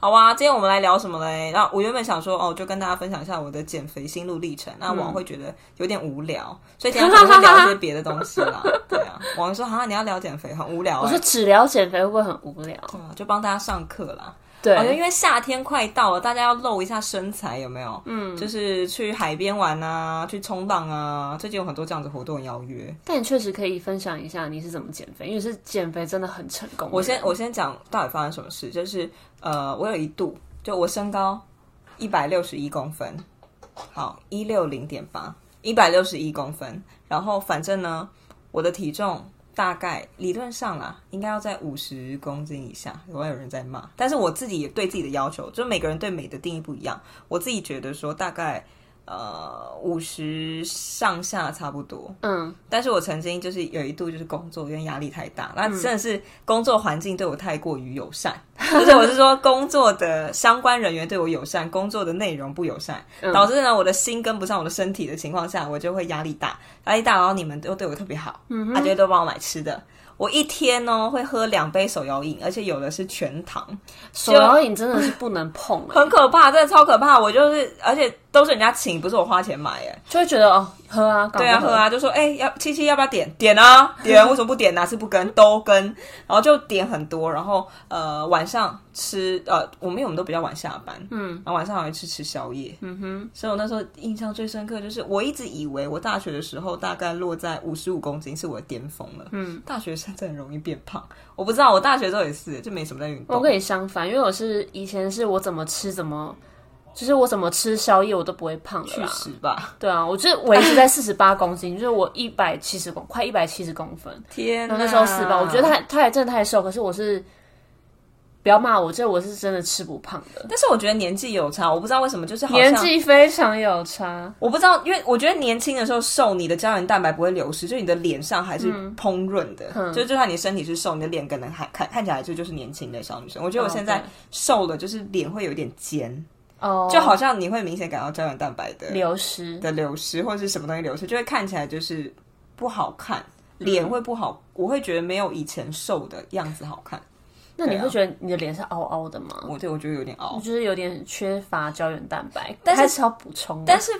好啊，今天我们来聊什么嘞？然后我原本想说，哦，就跟大家分享一下我的减肥心路历程。那王会觉得有点无聊，嗯、所以今天可能会聊一些别的东西啦。对啊，王说，好像你要聊减肥，很无聊、欸。我说只聊减肥会不会很无聊？对啊，就帮大家上课啦。对，哦、因为夏天快到了，大家要露一下身材，有没有？嗯，就是去海边玩啊，去冲浪啊。最近有很多这样子活动邀约。但你确实可以分享一下你是怎么减肥，因为是减肥真的很成功。我先我先讲到底发生什么事，就是呃，我有一度就我身高一百六十一公分，好一六零点八，一百六十一公分，然后反正呢，我的体重。大概理论上啦，应该要在五十公斤以下。有外有人在骂？但是我自己也对自己的要求，就每个人对美的定义不一样。我自己觉得说，大概。呃，五十上下差不多。嗯，但是我曾经就是有一度就是工作因为压力太大，那真的是工作环境对我太过于友善，就、嗯、是我是说工作的相关人员对我友善，工作的内容不友善，嗯、导致呢我的心跟不上我的身体的情况下，我就会压力大，压力大，然后你们都对我特别好，嗯，他就会都帮我买吃的。我一天呢会喝两杯手摇饮，而且有的是全糖。手摇饮真的是不能碰，欸，很可怕，真的超可怕。我就是，而且都是人家请，不是我花钱买，哎，就会觉得哦。喝啊，对啊，喝啊，就说哎、欸，要七七要不要点？点啊，点，为什么不点？哪次不跟？都跟，然后就点很多，然后呃晚上吃呃，我们因为我们都比较晚下班，嗯，然后晚上还会去吃宵夜，嗯哼，所以我那时候印象最深刻就是我一直以为我大学的时候大概落在五十五公斤是我的巅峰了，嗯，大学生真的很容易变胖，我不知道，我大学的时候也是，就没什么在运动。我跟你相反，因为我是以前是我怎么吃怎么。就是我怎么吃宵夜我都不会胖的啦。去死吧！对啊，我就是维持在四十八公斤，就是我一百七十公，快一百七十公分。天哪，那时候四八，我觉得他他也真的太瘦。可是我是不要骂我，这我是真的吃不胖的。但是我觉得年纪有差，我不知道为什么，就是好像年纪非常有差。我不知道，因为我觉得年轻的时候瘦，你的胶原蛋白不会流失，就你的脸上还是烹润的。嗯、就就算你身体是瘦，你的脸可能还看看起来就就是年轻的小女生。我觉得我现在瘦了，就是脸会有点尖。哦，oh, 就好像你会明显感到胶原蛋白的流失的流失，或者是什么东西流失，就会看起来就是不好看，脸会不好，嗯、我会觉得没有以前瘦的样子好看。那你会觉得你的脸是凹凹的吗？我对我觉得有点凹，就是有点缺乏胶原蛋白，但是，是要补充。但是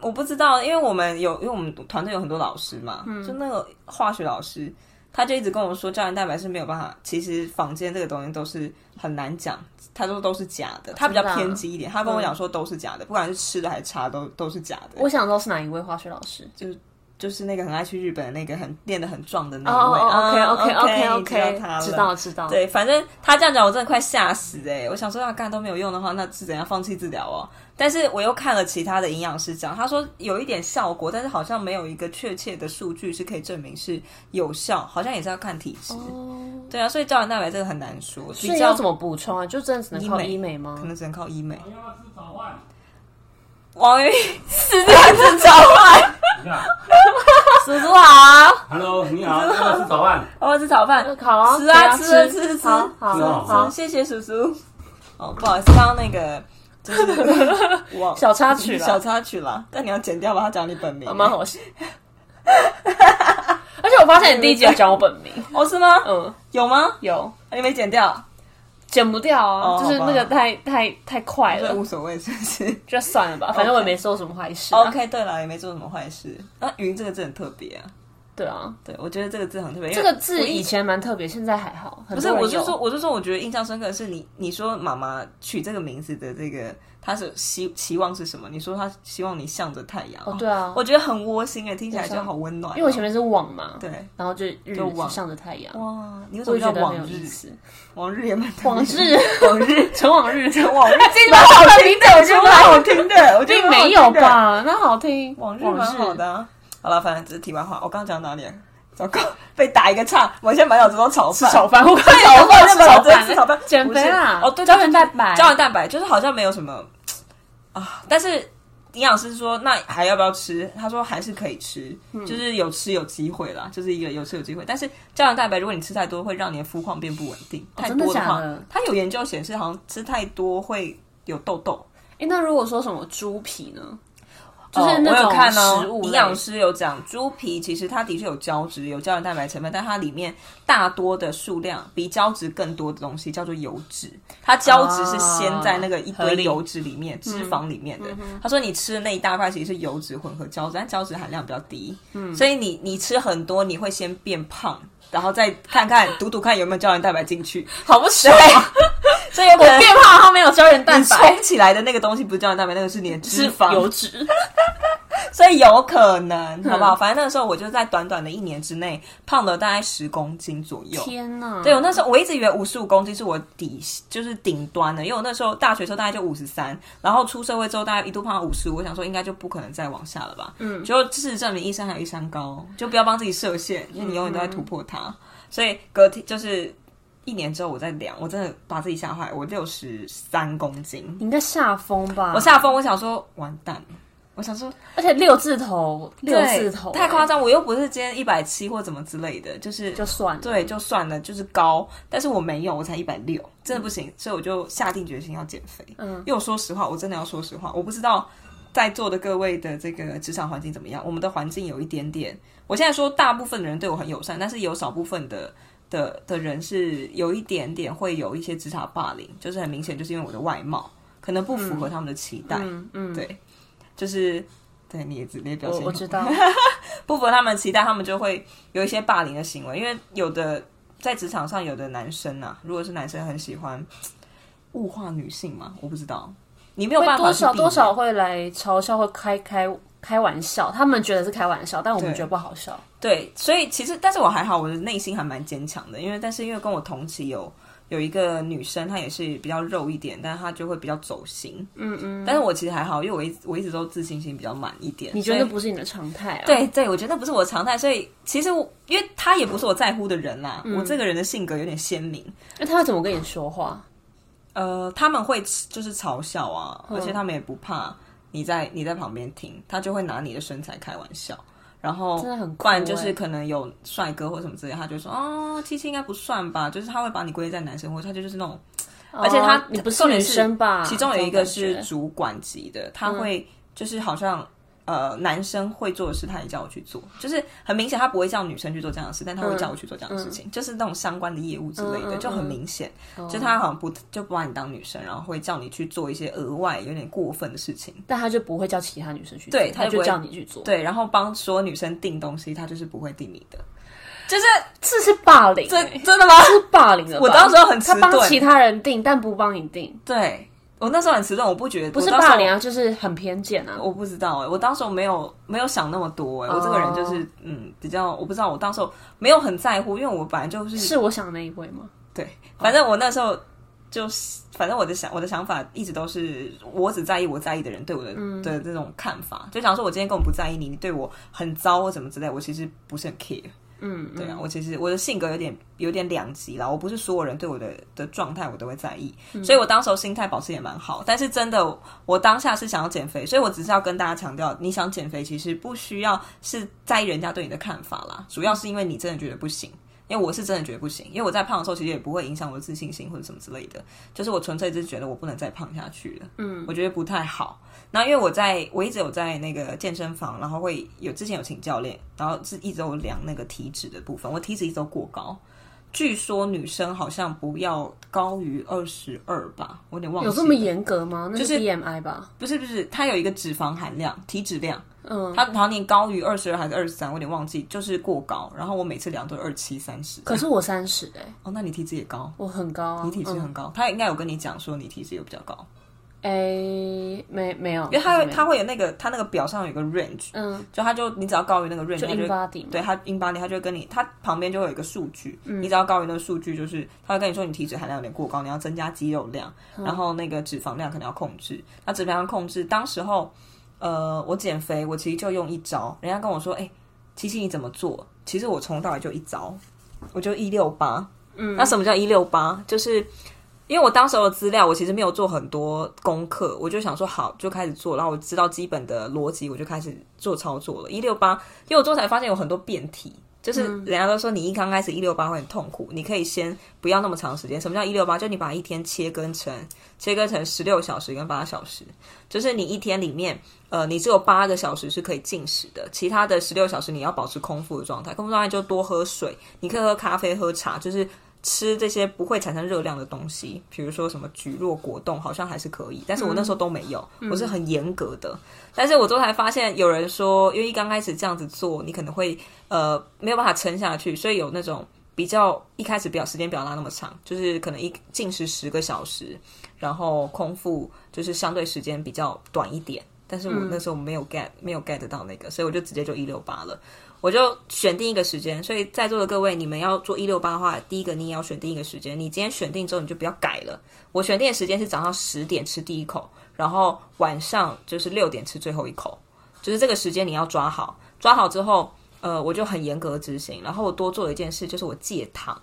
我不知道，因为我们有，因为我们团队有很多老师嘛，嗯、就那个化学老师。他就一直跟我说，胶原蛋白是没有办法。其实坊间这个东西都是很难讲，他说都是假的。他比较偏激一点，他跟我讲说都是假的，不管是吃的还是茶都都是假的。我想知道是哪一位化学老师？就是就是那个很爱去日本的那个很练得很壮的那一位。OK OK OK OK，知道知道。对，反正他这样讲，我真的快吓死哎、欸！我想说要干都没有用的话，那是怎样放弃治疗哦？但是我又看了其他的营养师讲，他说有一点效果，但是好像没有一个确切的数据是可以证明是有效，好像也是要看体质。哦，对啊，所以胶原蛋白这个很难说。所以要怎么补充啊？就真的只能靠医美吗？可能只能靠医美。王云是这样子早饭。叔叔好。Hello，你好。要不要吃早饭？要不要吃早饭？好啊，吃啊，吃吃吃。好，好，好，谢谢叔叔。哦，不好意思，刚刚那个。就是哇 小插曲了，小插曲了，但你要剪掉吧？他讲你本名，蛮好笑。而且我发现你第一集要讲我本名，哦，是吗？嗯，有吗？有，你没剪掉，剪不掉啊，就是那个太太太快了，无所谓，是不是？就算了吧，反正我也没做什么坏事。OK，对了，也没做什么坏事。那“云”这个字很特别啊。对啊，对，我觉得这个字很特别。这个字以前蛮特别，现在还好。不是，我就说，我就说，我觉得印象深刻的是你，你说妈妈取这个名字的这个，她是希期望是什么？你说她希望你向着太阳。哦，对啊，我觉得很窝心哎，听起来就好温暖。因为我前面是往嘛，对，然后就日就向着太阳。哇，你为什么叫往日？往日也蛮往日，往日，成往日，成往日，这蛮好听的，我觉得蛮好听的。我觉得没有吧？那好听，往日蛮好的。好了，反正只是题外话。我刚刚讲到哪里？糟糕，被打一个岔。我现在满脑子都炒饭，炒饭，我炒饭，炒饭，炒饭，减肥啊！哦，对，胶原蛋白，胶原蛋白就是好像没有什么啊。但是营养师说，那还要不要吃？他说还是可以吃，就是有吃有机会啦，就是一个有吃有机会。但是胶原蛋白，如果你吃太多，会让你的肤况变不稳定。太多的话，他有研究显示，好像吃太多会有痘痘。哎，那如果说什么猪皮呢？就是那种哦、我有看哦，食物类营养师有讲，猪皮其实它的确有胶质，有胶原蛋白成分，但它里面大多的数量比胶质更多的东西叫做油脂。它胶质是先在那个一堆油脂里面、啊、脂肪里面的。他说你吃的那一大块其实是油脂混合胶质，但胶质含量比较低，嗯，所以你你吃很多，你会先变胖，然后再看看 赌赌看有没有胶原蛋白进去，好不爽。所以我变胖，后面有胶原蛋白，冲起来的那个东西不是胶原蛋白，那个是你的脂肪油脂。所以有可能，好不好？反正那个时候我就在短短的一年之内胖了大概十公斤左右。天哪！对，我那时候我一直以为五十五公斤是我底，就是顶端的，因为我那时候大学时候大概就五十三，然后出社会之后大概一度胖到五十五，我想说应该就不可能再往下了吧。嗯，就事实证明一山还有一山高，就不要帮自己设限，因为你永远都在突破它。所以隔天就是。一年之后我再量，我真的把自己吓坏，我六十三公斤，你应该吓疯吧？我吓疯，我想说完蛋，我想说，而且六字头，六字头太夸张，我又不是今天一百七或怎么之类的，就是就算了，对，就算了，就是高，但是我没有，我才一百六，真的不行，所以我就下定决心要减肥。嗯，因为我说实话，我真的要说实话，我不知道在座的各位的这个职场环境怎么样，我们的环境有一点点，我现在说大部分的人对我很友善，但是有少部分的。的的人是有一点点会有一些职场霸凌，就是很明显，就是因为我的外貌可能不符合他们的期待，嗯，嗯，对，就是对你也你也表现我，我知道。不符合他们的期待，他们就会有一些霸凌的行为，因为有的在职场上有的男生啊，如果是男生很喜欢物化女性嘛，我不知道，你没有办法多少多少会来嘲笑，会开开。开玩笑，他们觉得是开玩笑，但我们觉得不好笑。对，对，所以其实，但是我还好，我的内心还蛮坚强的。因为，但是因为跟我同期有有一个女生，她也是比较肉一点，但是她就会比较走心。嗯嗯。但是我其实还好，因为我一我一直都自信心比较满一点。你觉得不是你的常态啊？对对，我觉得不是我的常态。所以其实我，因为她也不是我在乎的人啦。嗯、我这个人的性格有点鲜明。那她会怎么跟你说话？呃，他们会就是嘲笑啊，而且他们也不怕。你在你在旁边听，他就会拿你的身材开玩笑，然后真的很不然就是可能有帅哥或什么之类，他就说哦，七七应该不算吧，就是他会把你归在男生，或者他就就是那种，哦、而且他你不是女生吧？其中有一个是主管级的，他会就是好像。呃，男生会做的事，他也叫我去做，就是很明显，他不会叫女生去做这样的事，但他会叫我去做这样的事情，就是那种相关的业务之类的，就很明显，嗯、就他好像不就不把你当女生，然后会叫你去做一些额外有点过分的事情，但他就不会叫其他女生去做，对，他就叫你去做，对，然后帮所有女生订东西，他就是不会订你的，就是这是霸凌、欸，这真的吗？是霸凌的，我当时候很迟钝，他帮其他人订，但不帮你订，对。我那时候很迟钝，我不觉得不是霸凌啊，就是很偏见啊。我不知道哎、欸，我当时候没有没有想那么多哎、欸，我这个人就是、oh. 嗯比较，我不知道我当时候没有很在乎，因为我本来就是是我想的那一位吗？对，反正我那时候就是，反正我的想我的想法一直都是，我只在意我在意的人对我的、嗯、的这种看法，就假如说我今天根本不在意你，你对我很糟或什么之类，我其实不是很 care。嗯，对啊，我其实我的性格有点有点两极啦，我不是所有人对我的的状态我都会在意，嗯、所以我当时候心态保持也蛮好。但是真的，我当下是想要减肥，所以我只是要跟大家强调，你想减肥其实不需要是在意人家对你的看法啦，主要是因为你真的觉得不行。因为我是真的觉得不行，因为我在胖的时候其实也不会影响我的自信心或者什么之类的，就是我纯粹就是觉得我不能再胖下去了，嗯，我觉得不太好。那因为我在我一直有在那个健身房，然后会有之前有请教练，然后是一直有量那个体脂的部分，我体脂一直都过高。据说女生好像不要高于二十二吧，我有点忘记了。有这么严格吗？那是 BMI 吧？不是不是，它有一个脂肪含量，体脂量。嗯，它好像你高于二十二还是二十三，我有点忘记，就是过高。然后我每次量都是二七三十。可是我三十哎。哦，那你体脂也高？我很高啊。你体脂很高，他应该有跟你讲说你体脂有比较高。哎，没没有，因为它会它会有那个它那个表上有一个 range，嗯，就它就你只要高于那个 range，就 in body，对，它 in body，它就会跟你，它旁边就会有一个数据，你只要高于那个数据，就是它会跟你说你体脂含量有点过高，你要增加肌肉量，然后那个脂肪量可能要控制。那脂肪量控制，当时候，呃，我减肥，我其实就用一招，人家跟我说，哎，七七你怎么做？其实我从头到尾就一招，我就一六八，嗯，那什么叫一六八？就是。因为我当时的资料，我其实没有做很多功课，我就想说好就开始做，然后我知道基本的逻辑，我就开始做操作了。一六八，因为我做才发现有很多变体，就是人家都说你一刚开始一六八会很痛苦，你可以先不要那么长时间。什么叫一六八？就你把一天切割成切割成十六小时跟八小时，就是你一天里面，呃，你只有八个小时是可以进食的，其他的十六小时你要保持空腹的状态。空腹状态就多喝水，你可以喝咖啡、喝茶，就是。吃这些不会产生热量的东西，比如说什么蒟蒻果冻，好像还是可以。但是我那时候都没有，嗯、我是很严格的。嗯、但是我之后才发现，有人说，因为一刚开始这样子做，你可能会呃没有办法撑下去，所以有那种比较一开始表时间表拉那么长，就是可能一进食十个小时，然后空腹就是相对时间比较短一点。但是我那时候没有 get、嗯、没有 get 到那个，所以我就直接就一六八了。我就选定一个时间，所以在座的各位，你们要做一六八的话，第一个你也要选定一个时间。你今天选定之后，你就不要改了。我选定的时间是早上十点吃第一口，然后晚上就是六点吃最后一口，就是这个时间你要抓好。抓好之后，呃，我就很严格执行。然后我多做了一件事，就是我戒糖，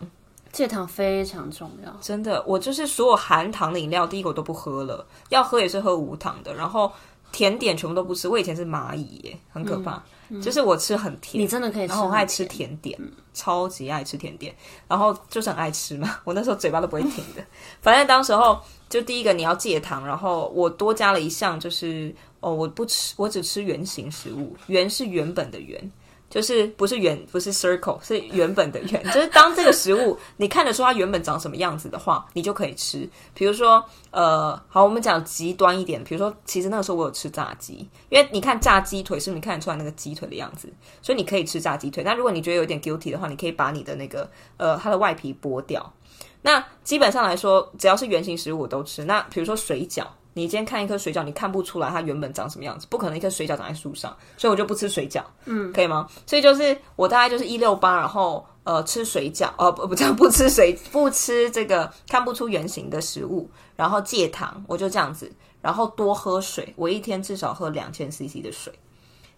戒糖非常重要，真的。我就是所有含糖的饮料，第一个我都不喝了，要喝也是喝无糖的，然后甜点全部都不吃。我以前是蚂蚁耶，很可怕。嗯就是我吃很甜，你真的可以吃，然后我爱吃甜点，嗯、超级爱吃甜点，然后就是很爱吃嘛。我那时候嘴巴都不会停的。反正当时候就第一个你要戒糖，然后我多加了一项，就是哦，我不吃，我只吃原形食物，原是原本的原。就是不是圆，不是 circle，是原本的圆。就是当这个食物你看得出它原本长什么样子的话，你就可以吃。比如说，呃，好，我们讲极端一点，比如说，其实那个时候我有吃炸鸡，因为你看炸鸡腿是不是你看得出来那个鸡腿的样子，所以你可以吃炸鸡腿。但如果你觉得有点 guilty 的话，你可以把你的那个呃它的外皮剥掉。那基本上来说，只要是圆形食物我都吃。那比如说水饺。你今天看一颗水饺，你看不出来它原本长什么样子，不可能一颗水饺长在树上，所以我就不吃水饺，嗯，可以吗？所以就是我大概就是一六八，然后呃吃水饺，呃不不这样不吃水，不吃这个看不出原形的食物，然后戒糖，我就这样子，然后多喝水，我一天至少喝两千 CC 的水，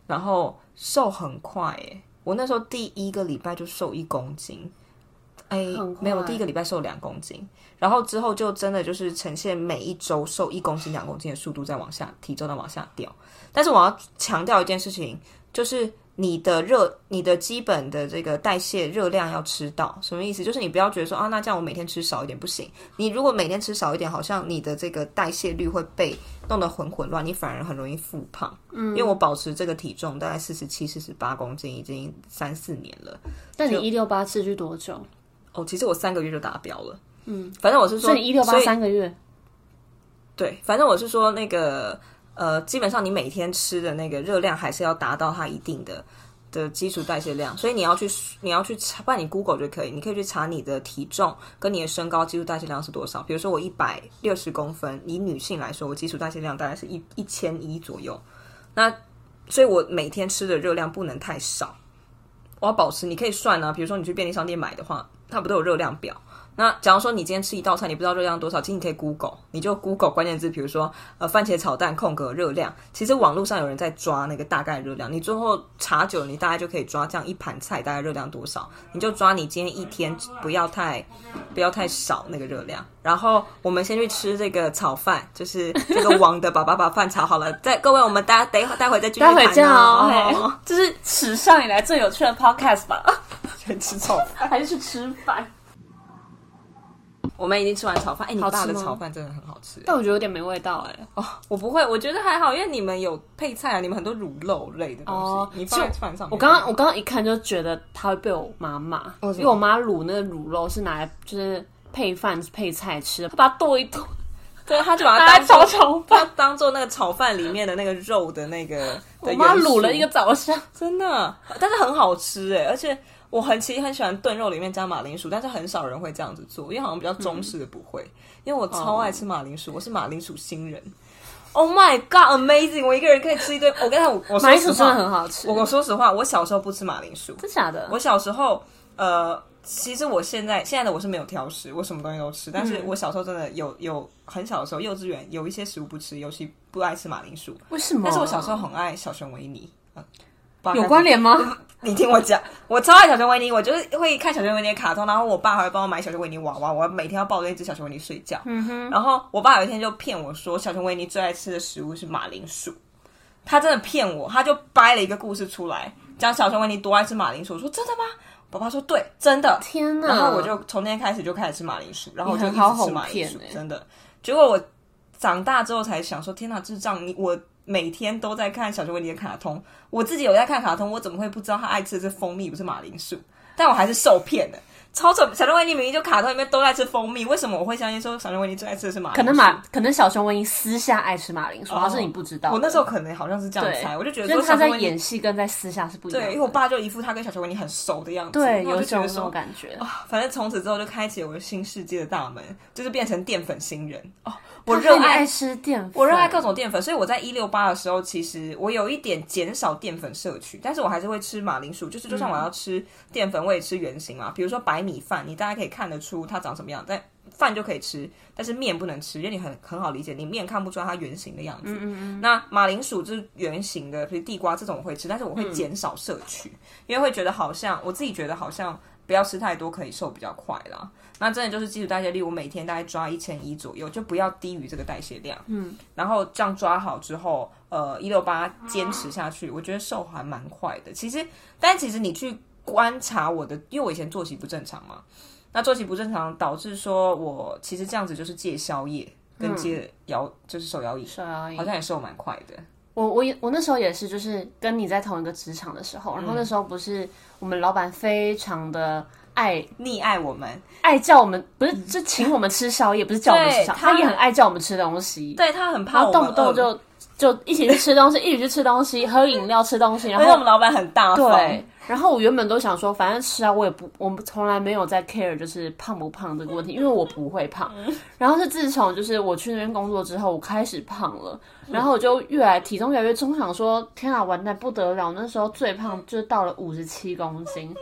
然后瘦很快诶，我那时候第一个礼拜就瘦一公斤。哎，没有，第一个礼拜瘦两公斤，然后之后就真的就是呈现每一周瘦一公斤、两公斤的速度在往下，体重在往下掉。但是我要强调一件事情，就是你的热、你的基本的这个代谢热量要吃到，什么意思？就是你不要觉得说啊，那这样我每天吃少一点不行。你如果每天吃少一点，好像你的这个代谢率会被弄得很混乱，你反而很容易复胖。嗯，因为我保持这个体重大概四十七、四十八公斤已经三四年了。那你一六八持续多久？哦，其实我三个月就达标了。嗯，反正我是说，是你一六八三个月。对，反正我是说那个呃，基本上你每天吃的那个热量还是要达到它一定的的基础代谢量，所以你要去你要去查，不然你 Google 就可以，你可以去查你的体重跟你的身高基础代谢量是多少。比如说我一百六十公分，以女性来说，我基础代谢量大概是一一千一左右。那所以我每天吃的热量不能太少，我要保持。你可以算啊，比如说你去便利商店买的话。它不都有热量表？那假如说你今天吃一道菜，你不知道热量多少，其实你可以 Google，你就 Google 关键字，比如说呃番茄炒蛋空格热量。其实网络上有人在抓那个大概热量，你最后查久了，你大概就可以抓这样一盘菜大概热量多少，你就抓你今天一天不要太不要太少那个热量。然后我们先去吃这个炒饭，就是这个王的爸爸把饭炒好了。再各位，我们待等一会待会再继续谈。待会见哦，这是史上以来最有趣的 Podcast 吧。先吃炒饭 还是去吃饭？我们已经吃完炒饭。哎、欸，你爸的炒饭真的很好吃，但我觉得有点没味道。哎，哦，我不会，我觉得还好，因为你们有配菜啊，你们很多卤肉类的东西。哦，你放在饭上。我刚刚我刚刚一看就觉得他会被我妈骂，因为我妈卤那个卤肉是拿来就是配饭配菜吃的，她把它剁一剁，对，他就把它当炒炒饭，当做那个炒饭里面的那个肉的那个。我妈卤了一个早上，真的，但是很好吃哎，而且。我很其实很喜欢炖肉里面加马铃薯，但是很少人会这样子做，因为好像比较中式的不会。嗯、因为我超爱吃马铃薯，我是马铃薯新人。Oh my god, amazing！我一个人可以吃一堆。我跟他，我说马铃薯真的很好吃。我说实话，我小时候不吃马铃薯，真假的？我小时候，呃，其实我现在现在的我是没有挑食，我什么东西都吃。但是我小时候真的有有很小的时候，幼稚园有一些食物不吃，尤其不爱吃马铃薯。为什么？但是我小时候很爱小熊维尼。有关联吗？你听我讲，我超爱小熊维尼，我就是会看小熊维尼的卡通，然后我爸还会帮我买小熊维尼娃娃，我每天要抱着一只小熊维尼睡觉。嗯哼。然后我爸有一天就骗我说，小熊维尼最爱吃的食物是马铃薯，他真的骗我，他就掰了一个故事出来，讲小熊维尼多爱吃马铃薯。我说真的吗？我爸说对，真的。天哪！然后我就从那天开始就开始吃马铃薯，然后我就一直吃马铃薯，欸、真的。结果我长大之后才想说，天哪，智障！你我每天都在看小熊维尼的卡通，我自己有在看卡通，我怎么会不知道他爱吃的是蜂蜜，不是马铃薯？但我还是受骗了。超扯！小熊维尼明明就卡通里面都在吃蜂蜜，为什么我会相信说小熊维尼最爱吃的是马铃薯？可能马，可能小熊维尼私下爱吃马铃薯，而、哦、是你不知道。我那时候可能好像是这样猜，我就觉得说他在演戏跟在私下是不一样的。对，因为我爸就一副他跟小熊维尼很熟的样子，对，有这种感觉。啊，反正从此之后就开启了我的新世界的大门，就是变成淀粉新人哦。我热爱，爱吃淀粉，我热爱各种淀粉，所以我在一六八的时候，其实我有一点减少淀粉摄取，但是我还是会吃马铃薯，就是就算我要吃淀粉，我也吃原型嘛。比如说白米饭，你大家可以看得出它长什么样，但饭就可以吃，但是面不能吃，因为你很很好理解，你面看不出来它圆形的样子。嗯嗯嗯。那马铃薯就是圆形的，比如地瓜这种我会吃，但是我会减少摄取，嗯，因为会觉得好像我自己觉得好像不要吃太多，可以瘦比较快啦。那真的就是基础代谢率，我每天大概抓一千一左右，就不要低于这个代谢量。嗯，然后这样抓好之后，呃，一六八坚持下去，我觉得瘦还蛮快的。其实，但其实你去观察我的，因为我以前作息不正常嘛，那作息不正常导致说我其实这样子就是戒宵夜跟戒摇，就是手摇椅，手摇椅好像也瘦蛮快的。我我也我那时候也是，就是跟你在同一个职场的时候，然后那时候不是我们老板非常的。爱溺爱我们，爱叫我们不是就请我们吃宵夜，不是叫我们吃宵夜，他也很爱叫我们吃东西。对，他很怕我们动不动就就一起去吃东西，一起去吃东西，喝饮料，吃东西。然后我们老板很大方。对，然后我原本都想说，反正吃啊，我也不，我们从来没有在 care 就是胖不胖这个问题，因为我不会胖。然后是自从就是我去那边工作之后，我开始胖了，然后我就越来体重越来越重，想说天啊，完蛋不得了！那时候最胖就是到了五十七公斤。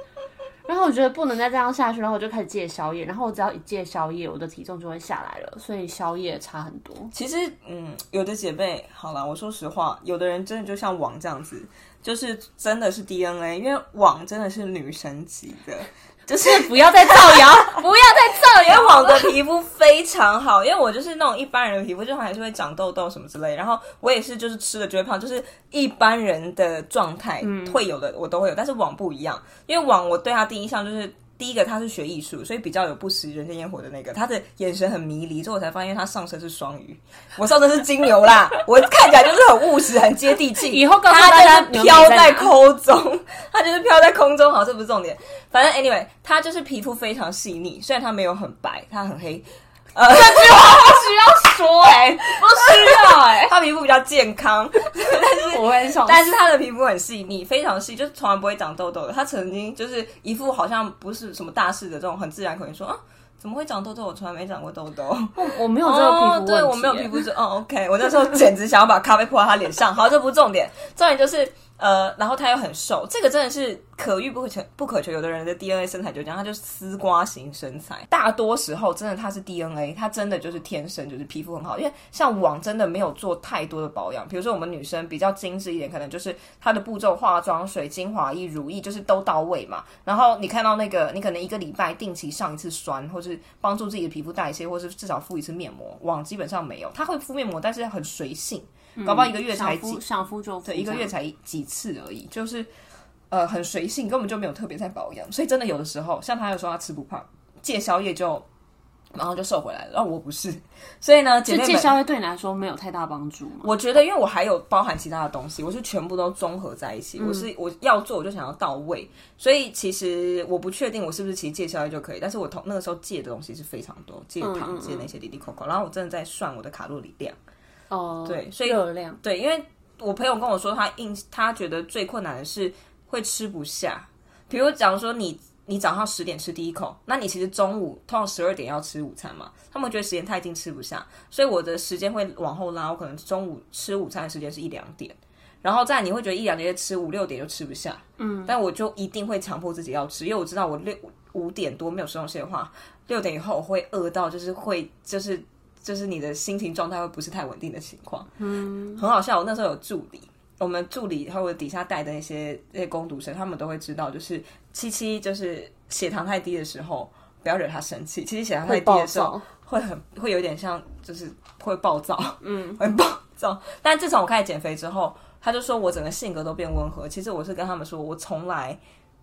然后我觉得不能再这样下去，然后我就开始戒宵夜。然后我只要一戒宵夜，我的体重就会下来了。所以宵夜差很多。其实，嗯，有的姐妹，好了，我说实话，有的人真的就像网这样子，就是真的是 DNA，因为网真的是女神级的。就是不要再造谣，不要再造谣。因为我的皮肤非常好，因为我就是那种一般人的皮肤，就还是会长痘痘什么之类。然后我也是，就是吃了就会胖，就是一般人的状态会有的，我都会有。但是网不一样，因为网我对他第一印象就是。第一个他是学艺术，所以比较有不食人间烟火的那个，他的眼神很迷离，之后我才发现他上身是双鱼，我上身是金牛啦，我看起来就是很务实、很接地气。以后告诉大家，飘在空中，他就是飘在空中。好，这不是重点，反正 anyway，他就是皮肤非常细腻，虽然他没有很白，他很黑。呃，这句话不需要说哎、欸，不需要哎、欸，他皮肤比较健康，但 是我但是他的皮肤很细腻，非常细，就是从来不会长痘痘的。他曾经就是一副好像不是什么大事的这种很自然口音说啊，怎么会长痘痘？我从来没长过痘痘，我我没有这个皮肤问题、哦，对我没有皮肤是哦，OK，我那时候简直想要把咖啡泼在他脸上。好，这不是重点，重点就是。呃，然后他又很瘦，这个真的是可遇不可求，不可求。有的人的 DNA 身材就这样，他就是丝瓜型身材。大多时候，真的他是 DNA，他真的就是天生就是皮肤很好。因为像网真的没有做太多的保养，比如说我们女生比较精致一点，可能就是她的步骤，化妆水、精华液、乳液，就是都到位嘛。然后你看到那个，你可能一个礼拜定期上一次酸，或是帮助自己的皮肤代谢，或是至少敷一次面膜。网基本上没有，他会敷面膜，但是很随性。搞不好一个月才几，想敷就敷，对，一个月才几次而已，就是呃很随性，根本就没有特别在保养，所以真的有的时候，像他有说他吃不胖，戒宵夜就然后就瘦回来了，然后我不是，所以呢，姐妹们，戒宵夜对你来说没有太大帮助吗？我觉得，因为我还有包含其他的东西，我是全部都综合在一起，嗯、我是我要做我就想要到位，所以其实我不确定我是不是其实戒宵夜就可以，但是我同那个时候戒的东西是非常多，戒糖戒那些滴滴扣扣，然后我真的在算我的卡路里量。哦，对，所以热量对，因为我朋友跟我说，他印他觉得最困难的是会吃不下。比如假如说你你早上十点吃第一口，那你其实中午通常十二点要吃午餐嘛，他们觉得时间太近吃不下，所以我的时间会往后拉，我可能中午吃午餐的时间是一两点，然后再你会觉得一两点吃五六点就吃不下，嗯，但我就一定会强迫自己要吃，因为我知道我六五点多没有吃东西的话，六点以后我会饿到就是会就是。就是你的心情状态会不是太稳定的情况，嗯，很好笑。我那时候有助理，我们助理还有底下带的那些那些工读生，他们都会知道，就是七七就是血糖太低的时候，不要惹他生气。七七血糖太低的时候会很会有点像，就是会暴躁，嗯，会暴躁。但自从我开始减肥之后，他就说我整个性格都变温和。其实我是跟他们说，我从来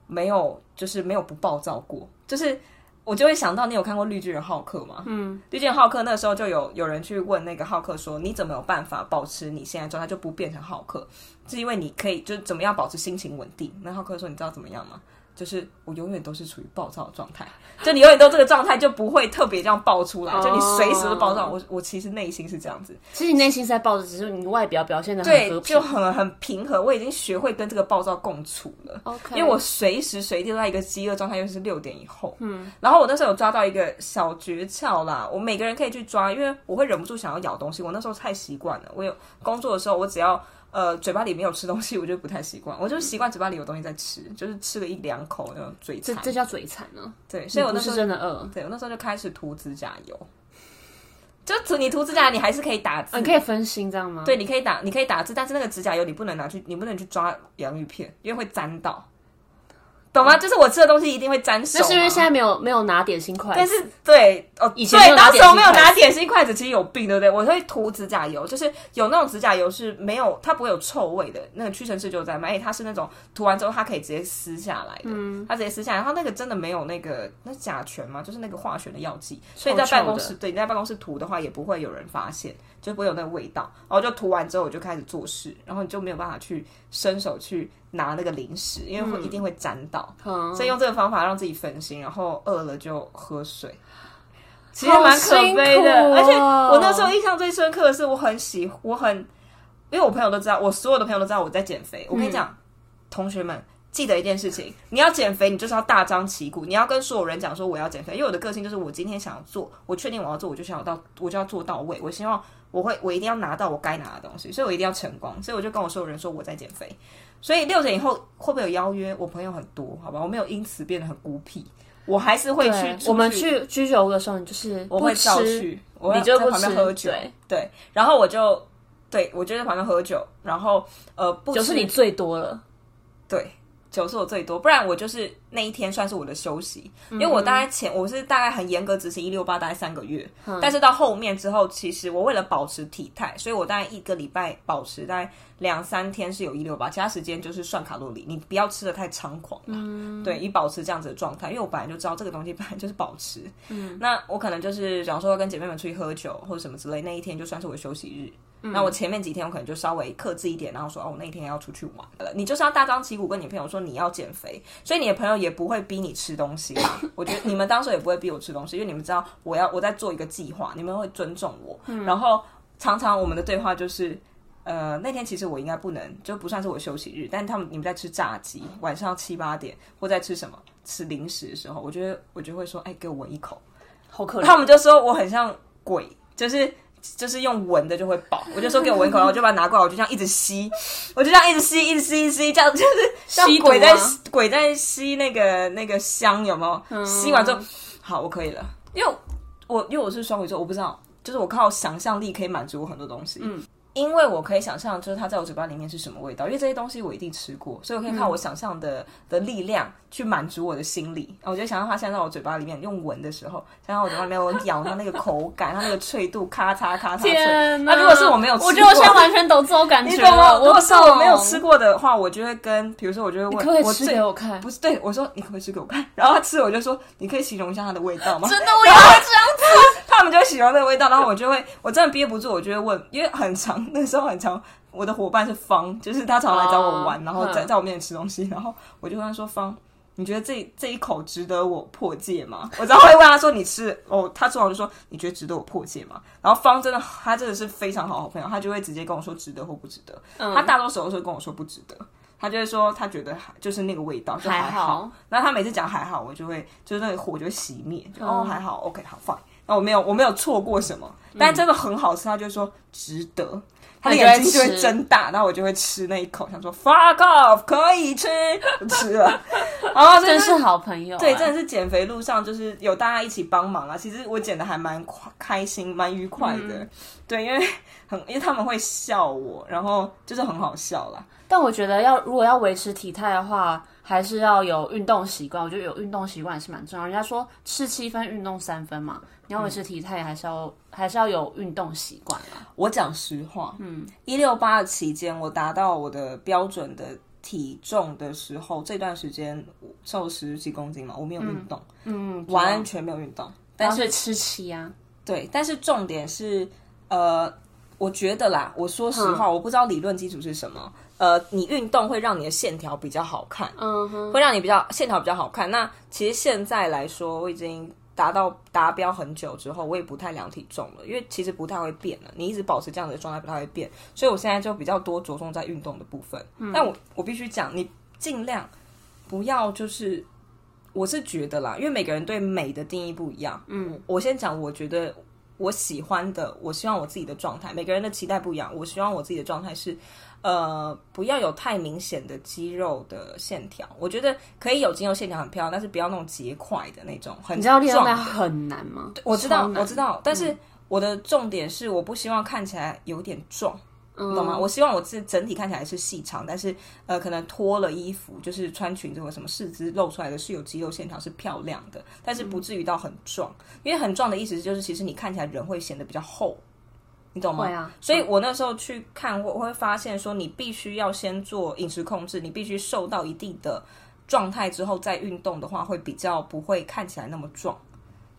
没有就是没有不暴躁过，就是我就会想到你有看过绿巨人浩克吗？嗯，绿巨人浩克那时候就有有人去问那个浩克说，你怎么有办法保持你现在状态就不变成浩克？是因为你可以就是怎么样保持心情稳定？那浩克说你知道怎么样吗？就是我永远都是处于暴躁的状态，就你永远都这个状态，就不会特别这样爆出来，就你随时都暴躁。我我其实内心是这样子，其实你内心是在暴躁，只是你外表表现的很和就很很平和。我已经学会跟这个暴躁共处了。OK，因为我随时随地都在一个饥饿状态，又是六点以后。嗯，然后我那时候有抓到一个小诀窍啦，我每个人可以去抓，因为我会忍不住想要咬东西。我那时候太习惯了，我有工作的时候，我只要。呃，嘴巴里没有吃东西，我就不太习惯。我就习惯嘴巴里有东西在吃，就是吃了一两口那种嘴馋。这这叫嘴馋呢？对，所以我那时候真的饿。对，我那时候就开始涂指甲油。就涂你涂指甲，你还是可以打字，你可以分心这样吗？对，你可以打，你可以打字，但是那个指甲油你不能拿去，你不能去抓洋芋片，因为会粘到。懂吗？就是我吃的东西一定会沾手。那是因为现在没有没有拿点心筷子。但是对哦，以前对当时我没有拿点心筷子，其实有病，对不对？我会涂指甲油，就是有那种指甲油是没有，它不会有臭味的。那个屈臣氏就在卖，它是那种涂完之后它可以直接撕下来的，嗯，它直接撕下来，然后那个真的没有那个那甲醛嘛，就是那个化学的药剂，所以在办公室，对，你在办公室涂的话也不会有人发现，就不会有那个味道。然后就涂完之后我就开始做事，然后你就没有办法去伸手去。拿那个零食，因为会一定会沾到，嗯、所以用这个方法让自己分心，然后饿了就喝水，其实蛮可悲的。哦、而且我那时候印象最深刻的是，我很喜，我很，因为我朋友都知道，我所有的朋友都知道我在减肥。我跟你讲，嗯、同学们记得一件事情，你要减肥，你就是要大张旗鼓，你要跟所有人讲说我要减肥。因为我的个性就是，我今天想要做，我确定我要做，我就想要到，我就要做到位。我希望我会，我一定要拿到我该拿的东西，所以我一定要成功。所以我就跟我所有人说我在减肥。所以六点以后会不会有邀约？我朋友很多，好吧，我没有因此变得很孤僻，我还是会去。我们去居酒屋的时候，你就是我会照去，我你就在旁边喝酒，对，对，然后我就对我就在旁边喝酒，然后呃，不酒是你最多了，对。酒是我最多，不然我就是那一天算是我的休息，因为我大概前我是大概很严格执行一六八，大概三个月，嗯、但是到后面之后，其实我为了保持体态，所以我大概一个礼拜保持大概两三天是有一六八，其他时间就是算卡路里，你不要吃的太猖狂了，嗯、对，以保持这样子的状态，因为我本来就知道这个东西本来就是保持，嗯，那我可能就是假如说要跟姐妹们出去喝酒或者什么之类，那一天就算是我的休息日。那我前面几天我可能就稍微克制一点，然后说哦，我那一天要出去玩了。你就是要大张旗鼓跟你朋友说你要减肥，所以你的朋友也不会逼你吃东西啦。我觉得你们当时也不会逼我吃东西，因为你们知道我要我在做一个计划，你们会尊重我。然后常常我们的对话就是，呃，那天其实我应该不能，就不算是我休息日，但他们你们在吃炸鸡，晚上七八点或在吃什么吃零食的时候，我觉得我就会说，哎，给我闻一口，好可怜。他们就说我很像鬼，就是。就是用闻的就会饱，我就说给我闻一口，然后我就把它拿过来，我就这样一直吸，我就这样一直吸，一直吸，一直吸，这样 就是像鬼在鬼在吸那个那个香，有没有？嗯、吸完之后，好，我可以了，因为我因为我是双鱼座，我不知道，就是我靠想象力可以满足我很多东西。嗯。因为我可以想象，就是它在我嘴巴里面是什么味道，因为这些东西我一定吃过，所以我可以靠我想象的、嗯、的力量去满足我的心理。我觉得想象它现在在我嘴巴里面用闻的时候，想象我嘴巴里面我咬它那个口感，它那个脆度，咔嚓咔嚓脆。那、啊、如果是我没有吃过，我觉得我现在完全懂这种感觉。了？如果是我没有吃过的话，我就会跟，比如说，我就会问，可不可以吃给我看？不是，对我说，你可不可以吃给我看？然后他吃，我就说，你可以形容一下它的味道吗？真的，我也会这样子。他们就会形容那个味道，然后我就会，我真的憋不住，我就会问，因为很长，那时候很长。我的伙伴是方，就是他常常来找我玩，然后在在我面前吃东西，然后我就跟他说：“方，你觉得这这一口值得我破戒吗？”我然后会问他说：“你吃哦？”他通常就说：“你觉得值得我破戒吗？”然后方真的，他真的是非常好好朋友，他就会直接跟我说值得或不值得。他大多时候都是跟我说不值得，他就会说他觉得就是那个味道就还好。那他每次讲还好，我就会就是那个火就会熄灭，就哦还好，OK 好 fine。那我没有我没有错过什么，但真的很好吃，他就说值得。他的眼睛就会睁大，然后我就会吃那一口，想说 fuck off，可以吃，吃了。然后真是好朋友，对，真的是减肥路上就是有大家一起帮忙啊。其实我减的还蛮开心，蛮愉快的。嗯、对，因为很因为他们会笑我，然后就是很好笑啦。但我觉得要如果要维持体态的话，还是要有运动习惯。我觉得有运动习惯是蛮重要。人家说吃七分运动三分嘛，你要维持体态，还是要、嗯、还是要有运动习惯啊。我讲实话，嗯，一六八的期间，我达到我的标准的体重的时候，这段时间瘦十几公斤嘛，我没有运动，嗯，完全没有运动，但是吃期啊，对，但是重点是，呃，我觉得啦，我说实话，嗯、我不知道理论基础是什么，呃，你运动会让你的线条比较好看，嗯哼，会让你比较线条比较好看。那其实现在来说，我已经。达到达标很久之后，我也不太量体重了，因为其实不太会变了。你一直保持这样的状态，不太会变。所以我现在就比较多着重在运动的部分。嗯、但我我必须讲，你尽量不要就是，我是觉得啦，因为每个人对美的定义不一样。嗯，我先讲，我觉得我喜欢的，我希望我自己的状态，每个人的期待不一样。我希望我自己的状态是。呃，不要有太明显的肌肉的线条，我觉得可以有肌肉线条很漂亮，但是不要那种结块的那种。很你知道练那很难吗？我知道，我知道，但是我的重点是，我不希望看起来有点壮，嗯、懂吗？我希望我自整体看起来是细长，但是呃，可能脱了衣服，就是穿裙子或什么四肢露出来的是有肌肉线条，是漂亮的，但是不至于到很壮，嗯、因为很壮的意思就是，其实你看起来人会显得比较厚。你懂吗？对啊，所以我那时候去看，我会发现说，你必须要先做饮食控制，你必须瘦到一定的状态之后再运动的话，会比较不会看起来那么壮。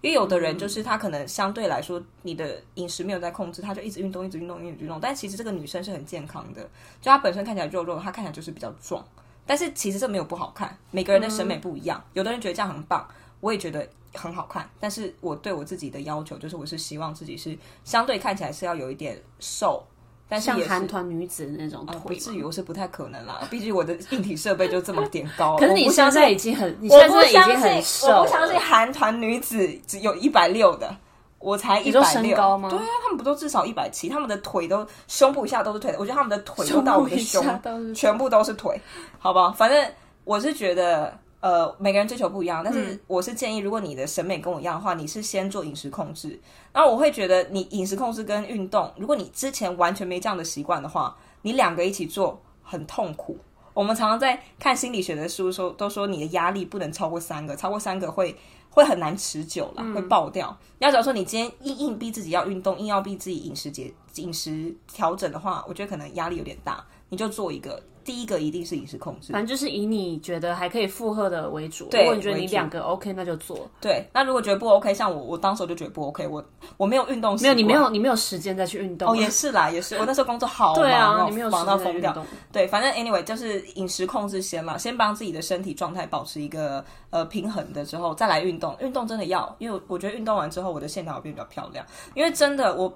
因为有的人就是他可能相对来说，你的饮食没有在控制，他就一直运动，一直运动，一直运动。但其实这个女生是很健康的，就她本身看起来肉肉，她看起来就是比较壮。但是其实这没有不好看，每个人的审美不一样，有的人觉得这样很棒，我也觉得。很好看，但是我对我自己的要求就是，我是希望自己是相对看起来是要有一点瘦，但是是像韩团女子的那种腿，不至于我是不太可能啦，毕竟我的硬体设备就这么点高。可是你现在已经很，你现在已经很瘦，我不相信韩团女子只有一百六的，我才一百六。高吗？对啊，他们不都至少一百七？他们的腿都胸部以下都是腿，我觉得他们的腿都到我的胸，胸全部都是腿，好不好？反正我是觉得。呃，每个人追求不一样，但是我是建议，如果你的审美跟我一样的话，你是先做饮食控制。然后我会觉得，你饮食控制跟运动，如果你之前完全没这样的习惯的话，你两个一起做很痛苦。我们常常在看心理学的书说，都说你的压力不能超过三个，超过三个会会很难持久了，会爆掉。要假如说你今天硬硬逼自己要运动，硬要逼自己饮食节饮食调整的话，我觉得可能压力有点大，你就做一个。第一个一定是饮食控制，反正就是以你觉得还可以负荷的为主。对，如果你觉得你两个 OK，那就做。对，那如果觉得不 OK，像我，我当时就觉得不 OK，我我没有运动，没有你没有你没有时间再去运动。哦，也是啦，也是。我那时候工作好忙，对啊，你没有忙到疯掉。对，反正 anyway 就是饮食控制先嘛，先帮自己的身体状态保持一个呃平衡的之后，再来运动。运动真的要，因为我觉得运动完之后，我的线条会变比较漂亮。因为真的，我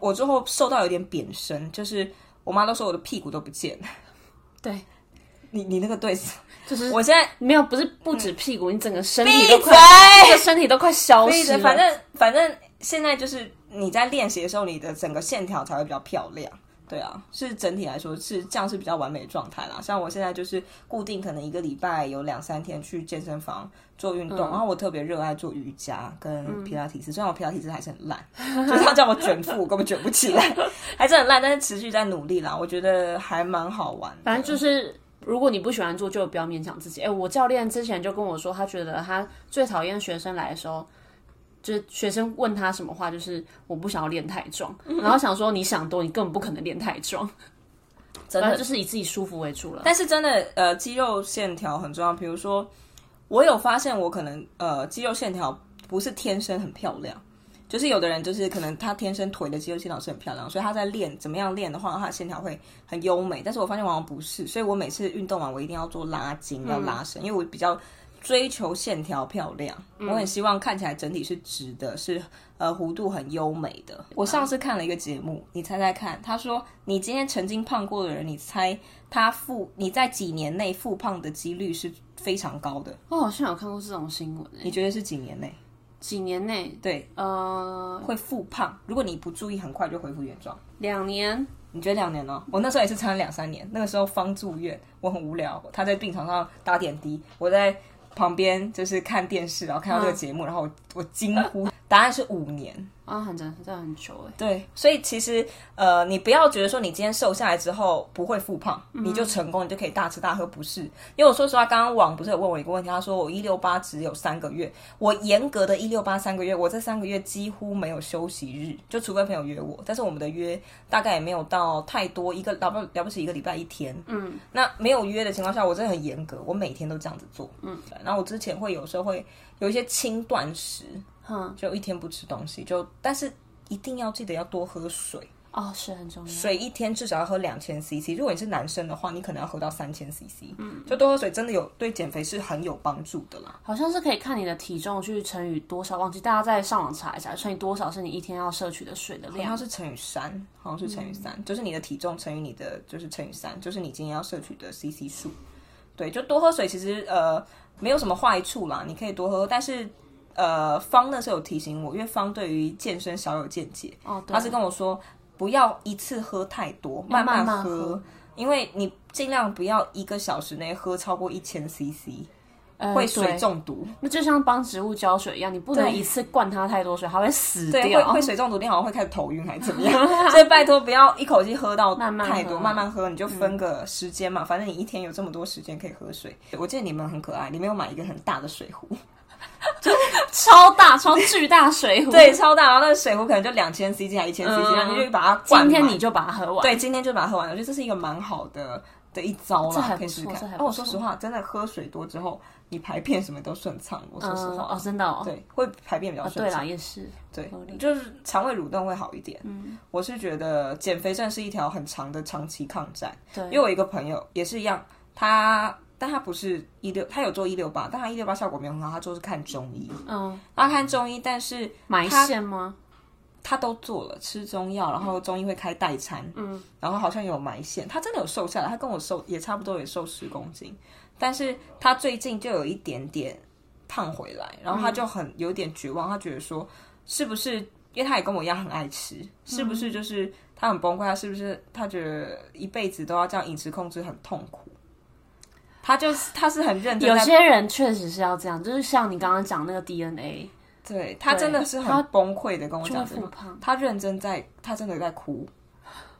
我之后瘦到有点扁身，就是我妈都说我的屁股都不见了。对。你你那个对子，就是我现在没有，不是不止屁股，嗯、你整个身体都快，闭嘴，这个身体都快消失了。反正反正现在就是你在练习的时候，你的整个线条才会比较漂亮。对啊，是整体来说是这样是比较完美的状态啦。像我现在就是固定可能一个礼拜有两三天去健身房做运动，嗯、然后我特别热爱做瑜伽跟皮拉提斯，嗯、虽然我皮拉提斯还是很烂，就是他叫我卷腹，我根本卷不起来，还是很烂，但是持续在努力啦。我觉得还蛮好玩，反正就是。如果你不喜欢做，就不要勉强自己。哎，我教练之前就跟我说，他觉得他最讨厌学生来的时候，就是学生问他什么话，就是我不想要练太壮。然后想说，你想多，你根本不可能练太壮。真的就是以自己舒服为主了。但是真的，呃，肌肉线条很重要。比如说，我有发现，我可能呃，肌肉线条不是天生很漂亮。就是有的人就是可能他天生腿的肌肉线条是很漂亮，所以他在练怎么样练的话，他的线条会很优美。但是我发现往往不是，所以我每次运动完我一定要做拉筋，要拉伸，嗯、因为我比较追求线条漂亮，嗯、我很希望看起来整体是直的，是呃弧度很优美的。我上次看了一个节目，你猜猜看，他说你今天曾经胖过的人，你猜他复你在几年内复胖的几率是非常高的。我好像有看过这种新闻，你觉得是几年内？几年内，对，呃，会复胖。如果你不注意，很快就恢复原状。两年，你觉得两年哦？我那时候也是撑了两三年。那个时候方住院，我很无聊，他在病床上打点滴，我在旁边就是看电视，然后看到这个节目，嗯、然后我我惊呼答案是五年。啊，很真，真的很久哎。对，所以其实呃，你不要觉得说你今天瘦下来之后不会复胖，嗯、你就成功，你就可以大吃大喝，不是？因为我说实话，刚刚网不是有问我一个问题，他说我一六八只有三个月，我严格的一六八三个月，我这三个月几乎没有休息日，就除非朋友约我，但是我们的约大概也没有到太多，一个了不了不起一个礼拜一天，嗯，那没有约的情况下，我真的很严格，我每天都这样子做，嗯，然后我之前会有时候会有一些轻断食。嗯，就一天不吃东西，就但是一定要记得要多喝水哦，是很重要。水一天至少要喝两千 CC，如果你是男生的话，你可能要喝到三千 CC。嗯，就多喝水真的有对减肥是很有帮助的啦。好像是可以看你的体重去乘以多少，忘记大家再上网查一下，乘以多少是你一天要摄取的水的量。好像是乘以三，好像是乘以三，嗯，就是你的体重乘以你的就是乘以三，就是你今天要摄取的 CC 数。对，就多喝水，其实呃没有什么坏处啦，你可以多喝，但是。呃，方那时候有提醒我，因为方对于健身小有见解，哦，他是跟我说不要一次喝太多，慢慢喝，慢慢喝，因为你尽量不要一个小时内喝超过一千 CC，呃，会水中毒。那就像帮植物浇水一样，你不能一次灌它太多水，它会死掉。对，会会水中毒，你好像会开始头晕还是怎么样？所以拜托不要一口气喝到太多，慢慢喝，慢慢喝，你就分个时间嘛，嗯，反正你一天有这么多时间可以喝水。我记得你们很可爱，你们有买一个很大的水壶。就超大、超巨大水壶，对，超大。然后那个水壶可能就两千 CC 还一千 CC，然后你就把它灌。今天你就把它喝完。对，今天就把它喝完。我觉得这是一个蛮好的的一招啦，可以试试看。哦，哦，我说实话，真的喝水多之后，你排便什么都顺畅。我说实话，哦，真的哦，对，会排便比较顺畅。对啦，也是，对，就是肠胃蠕动会好一点。嗯，我是觉得减肥症是一条很长的长期抗战。对，因为我一个朋友也是一样，他。但他不是一六，他有做一六八，但他一六八效果没有很好，他做是看中医。嗯，他看中医，但是埋线吗？他都做了，吃中药，然后中医会开代餐。嗯，然后好像有埋线，他真的有瘦下来，他跟我瘦也差不多，也瘦十公斤。但是他最近就有一点点胖回来，然后他就很有点绝望，他觉得说是不是？因为他也跟我一样很爱吃，是不是？就是他很崩溃，他是不是？他觉得一辈子都要这样饮食控制很痛苦。他就是，他是很认真。有些人确实是要这样，就是像你刚刚讲那个 DNA，对，他真的是很崩溃的跟我讲，他认真在，他真的在哭，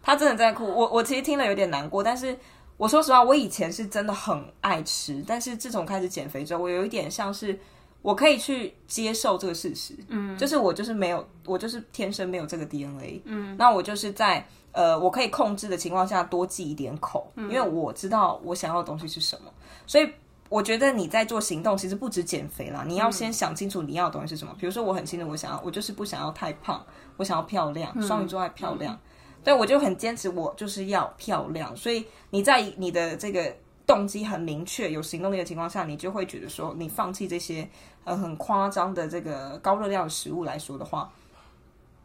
他真的在哭。我我其实听了有点难过，但是我说实话，我以前是真的很爱吃，但是自从开始减肥之后，我有一点像是我可以去接受这个事实，嗯，就是我就是没有，我就是天生没有这个 DNA，嗯，那我就是在。呃，我可以控制的情况下多忌一点口，因为我知道我想要的东西是什么。所以我觉得你在做行动，其实不止减肥啦，你要先想清楚你要的东西是什么。比如说，我很清楚我想要，我就是不想要太胖，我想要漂亮，双鱼座爱漂亮，对，我就很坚持，我就是要漂亮。所以你在你的这个动机很明确、有行动力的情况下，你就会觉得说，你放弃这些呃很夸张的这个高热量的食物来说的话，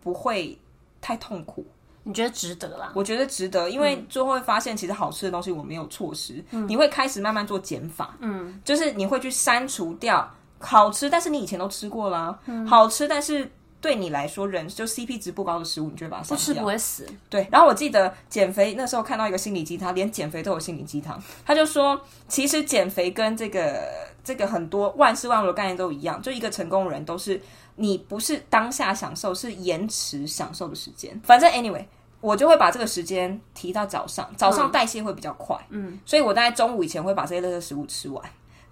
不会太痛苦。你觉得值得啦？我觉得值得，因为最后会发现，其实好吃的东西我没有错失。嗯，你会开始慢慢做减法，嗯，就是你会去删除掉好吃，但是你以前都吃过啦，嗯，好吃，但是对你来说人就 CP 值不高的食物，你就会把它删掉。不吃不会死。对。然后我记得减肥那时候看到一个心理鸡汤，连减肥都有心理鸡汤，他就说，其实减肥跟这个这个很多万事万物的概念都一样，就一个成功人都是。你不是当下享受，是延迟享受的时间。反正 anyway，我就会把这个时间提到早上，早上代谢会比较快。嗯，所以我大概中午以前会把这些垃圾食物吃完。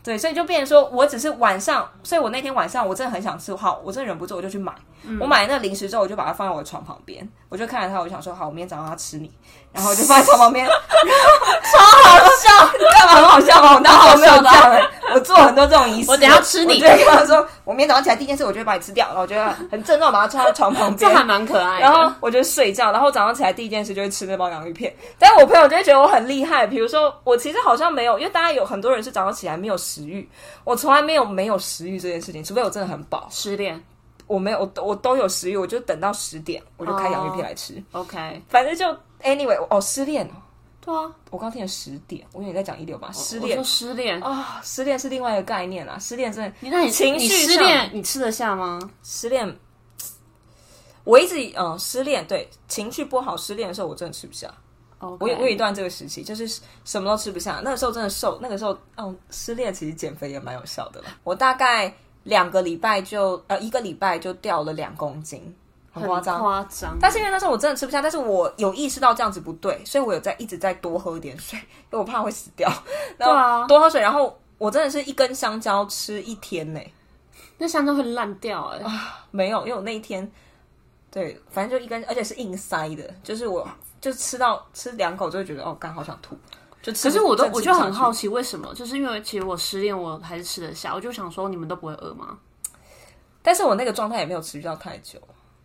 对，所以就变成说我只是晚上，所以我那天晚上我真的很想吃，好，我真的忍不住我就去买。嗯、我买了那个零食之后，我就把它放在我的床旁边，我就看着它，我就想说，好，我明天早上要吃你，然后我就放在床旁边，超好笑，你干嘛很好笑吗？我当时没有这样、欸，我做很多这种仪式，我等下吃你。对，他说我明天早上起来第一件事，我就会把你吃掉，然后我觉得很郑重，把它放在床旁边，这还蛮可爱的。然后我就睡觉，然后早上起来第一件事就会吃那包洋芋片。但是我朋友就会觉得我很厉害，比如说我其实好像没有，因为大家有很多人是早上起来没有食欲，我从来没有没有食欲这件事情，除非我真的很饱，失恋。我没有，我都我都有食欲，我就等到十点，我就开洋芋片来吃。Oh, OK，反正就 anyway，哦，失恋哦，对啊，我刚听了十点，我以为你在讲一六八，失恋，说失恋啊，失恋是另外一个概念啊，失恋真的，你那你情绪失恋，你吃得下吗？失恋，我一直嗯，失恋对情绪不好，失恋的时候我真的吃不下。Okay. 我有我有一段这个时期，就是什么都吃不下，那个时候真的瘦，那个时候嗯，失恋其实减肥也蛮有效的了。我大概。两个礼拜就呃一个礼拜就掉了两公斤，很夸张。夸张。但是因为那时候我真的吃不下，但是我有意识到这样子不对，所以我有在一直在多喝一点水，因为我怕会死掉。然后对啊，多喝水，然后我真的是一根香蕉吃一天呢、欸。那香蕉会烂掉哎、欸啊，没有，因为我那一天，对，反正就一根，而且是硬塞的，就是我就吃到吃两口就会觉得哦，刚好想吐，就吃。可是我都我就很好奇为什么，就是因为其实我失恋我还是吃得下，我就想说你们都不会饿吗？但是我那个状态也没有持续到太久，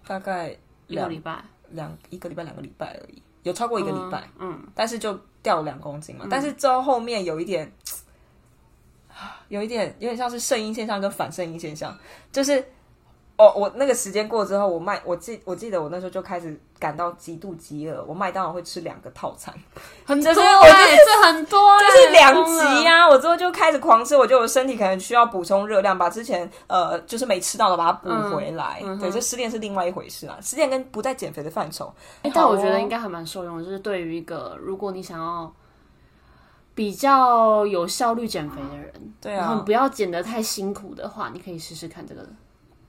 大概一个礼拜，两一个礼拜两个礼拜而已，有超过一个礼拜，嗯，嗯，但是就掉了两公斤嘛，嗯、但是之后后面有一点。有一点，有点像是肾阴现象跟反肾阴现象，就是哦，我那个时间过之后，我麦我记我记得我那时候就开始感到极度饥饿，我麦当劳会吃两个套餐，很多、欸，就是我就是这很多、欸，就是两极呀，我之后就开始狂吃，我觉得我身体可能需要补充热量，把之前呃就是没吃到的把它补回来。嗯嗯、对，这失恋是另外一回事啊，失恋跟不在减肥的范畴。欸哦、但我觉得应该还蛮受用的，就是对于一个如果你想要。比较有效率减肥的人，对啊，然后不要减得太辛苦的话，你可以试试看这个，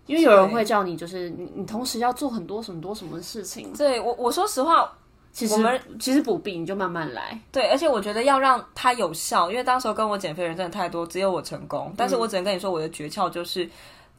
因为有人会叫你，就是你你同时要做很多什么多什么事情。对我我说实话，其实我们其实不必，你就慢慢来。对，而且我觉得要让它有效，因为当时候跟我减肥人真的太多，只有我成功。但是我只能跟你说，我的诀窍就是。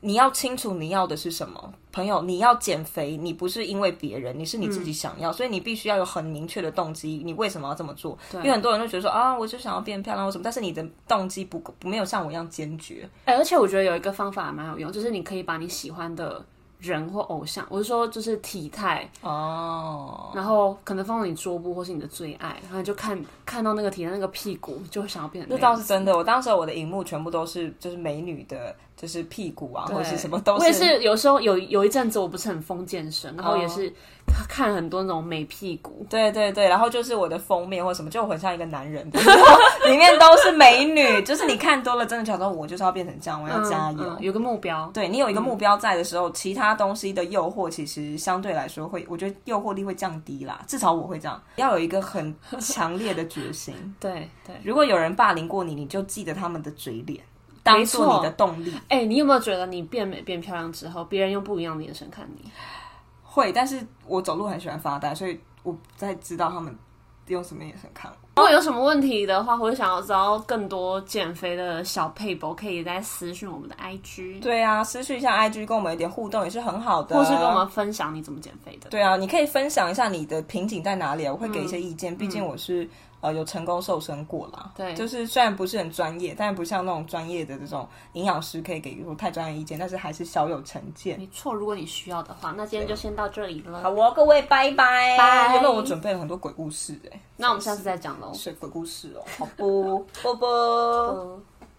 你要清楚你要的是什么，朋友。你要减肥，你不是因为别人，你是你自己想要，嗯、所以你必须要有很明确的动机。你为什么要这么做？因为很多人都觉得说啊，我就想要变漂亮或什么，但是你的动机不不没有像我一样坚决。哎、欸，而且我觉得有一个方法蛮有用，就是你可以把你喜欢的人或偶像，我是说就是体态哦，然后可能放到你桌布或是你的最爱，然后就看看到那个体态那个屁股，就会想要变成那。那倒是真的，我当时我的荧幕全部都是就是美女的。就是屁股啊，或者是什么都是。我也是，有时候有有一阵子我不是很疯健身，然后也是看很多那种美屁股。对对对，然后就是我的封面或什么，就很像一个男人，里面都是美女。就是你看多了，真的觉得我就是要变成这样，我要加油，嗯嗯、有个目标。对，你有一个目标在的时候，嗯、其他东西的诱惑其实相对来说会，我觉得诱惑力会降低啦。至少我会这样，要有一个很强烈的决心。对对，如果有人霸凌过你，你就记得他们的嘴脸。当做你的动力。哎、欸，你有没有觉得你变美变漂亮之后，别人用不一样的眼神看你？会，但是我走路很喜欢发呆，所以我不太知道他们用什么眼神看我。如果有什么问题的话，或者想要知道更多减肥的小配博，可以在私讯我们的 IG。对啊，私讯一下 IG，跟我们一点互动也是很好的。或是跟我们分享你怎么减肥的。对啊，你可以分享一下你的瓶颈在哪里啊，我会给一些意见。毕、嗯、竟我是。呃，有成功瘦身过啦，对，就是虽然不是很专业，但不像那种专业的这种营养师可以给出太专业意见，但是还是小有成见。没错，如果你需要的话，那今天就先到这里了。好哦，各位拜拜。拜。因为我准备了很多鬼故事哎、欸，那我们下次再讲喽。是鬼故事哦，好不，啵啵。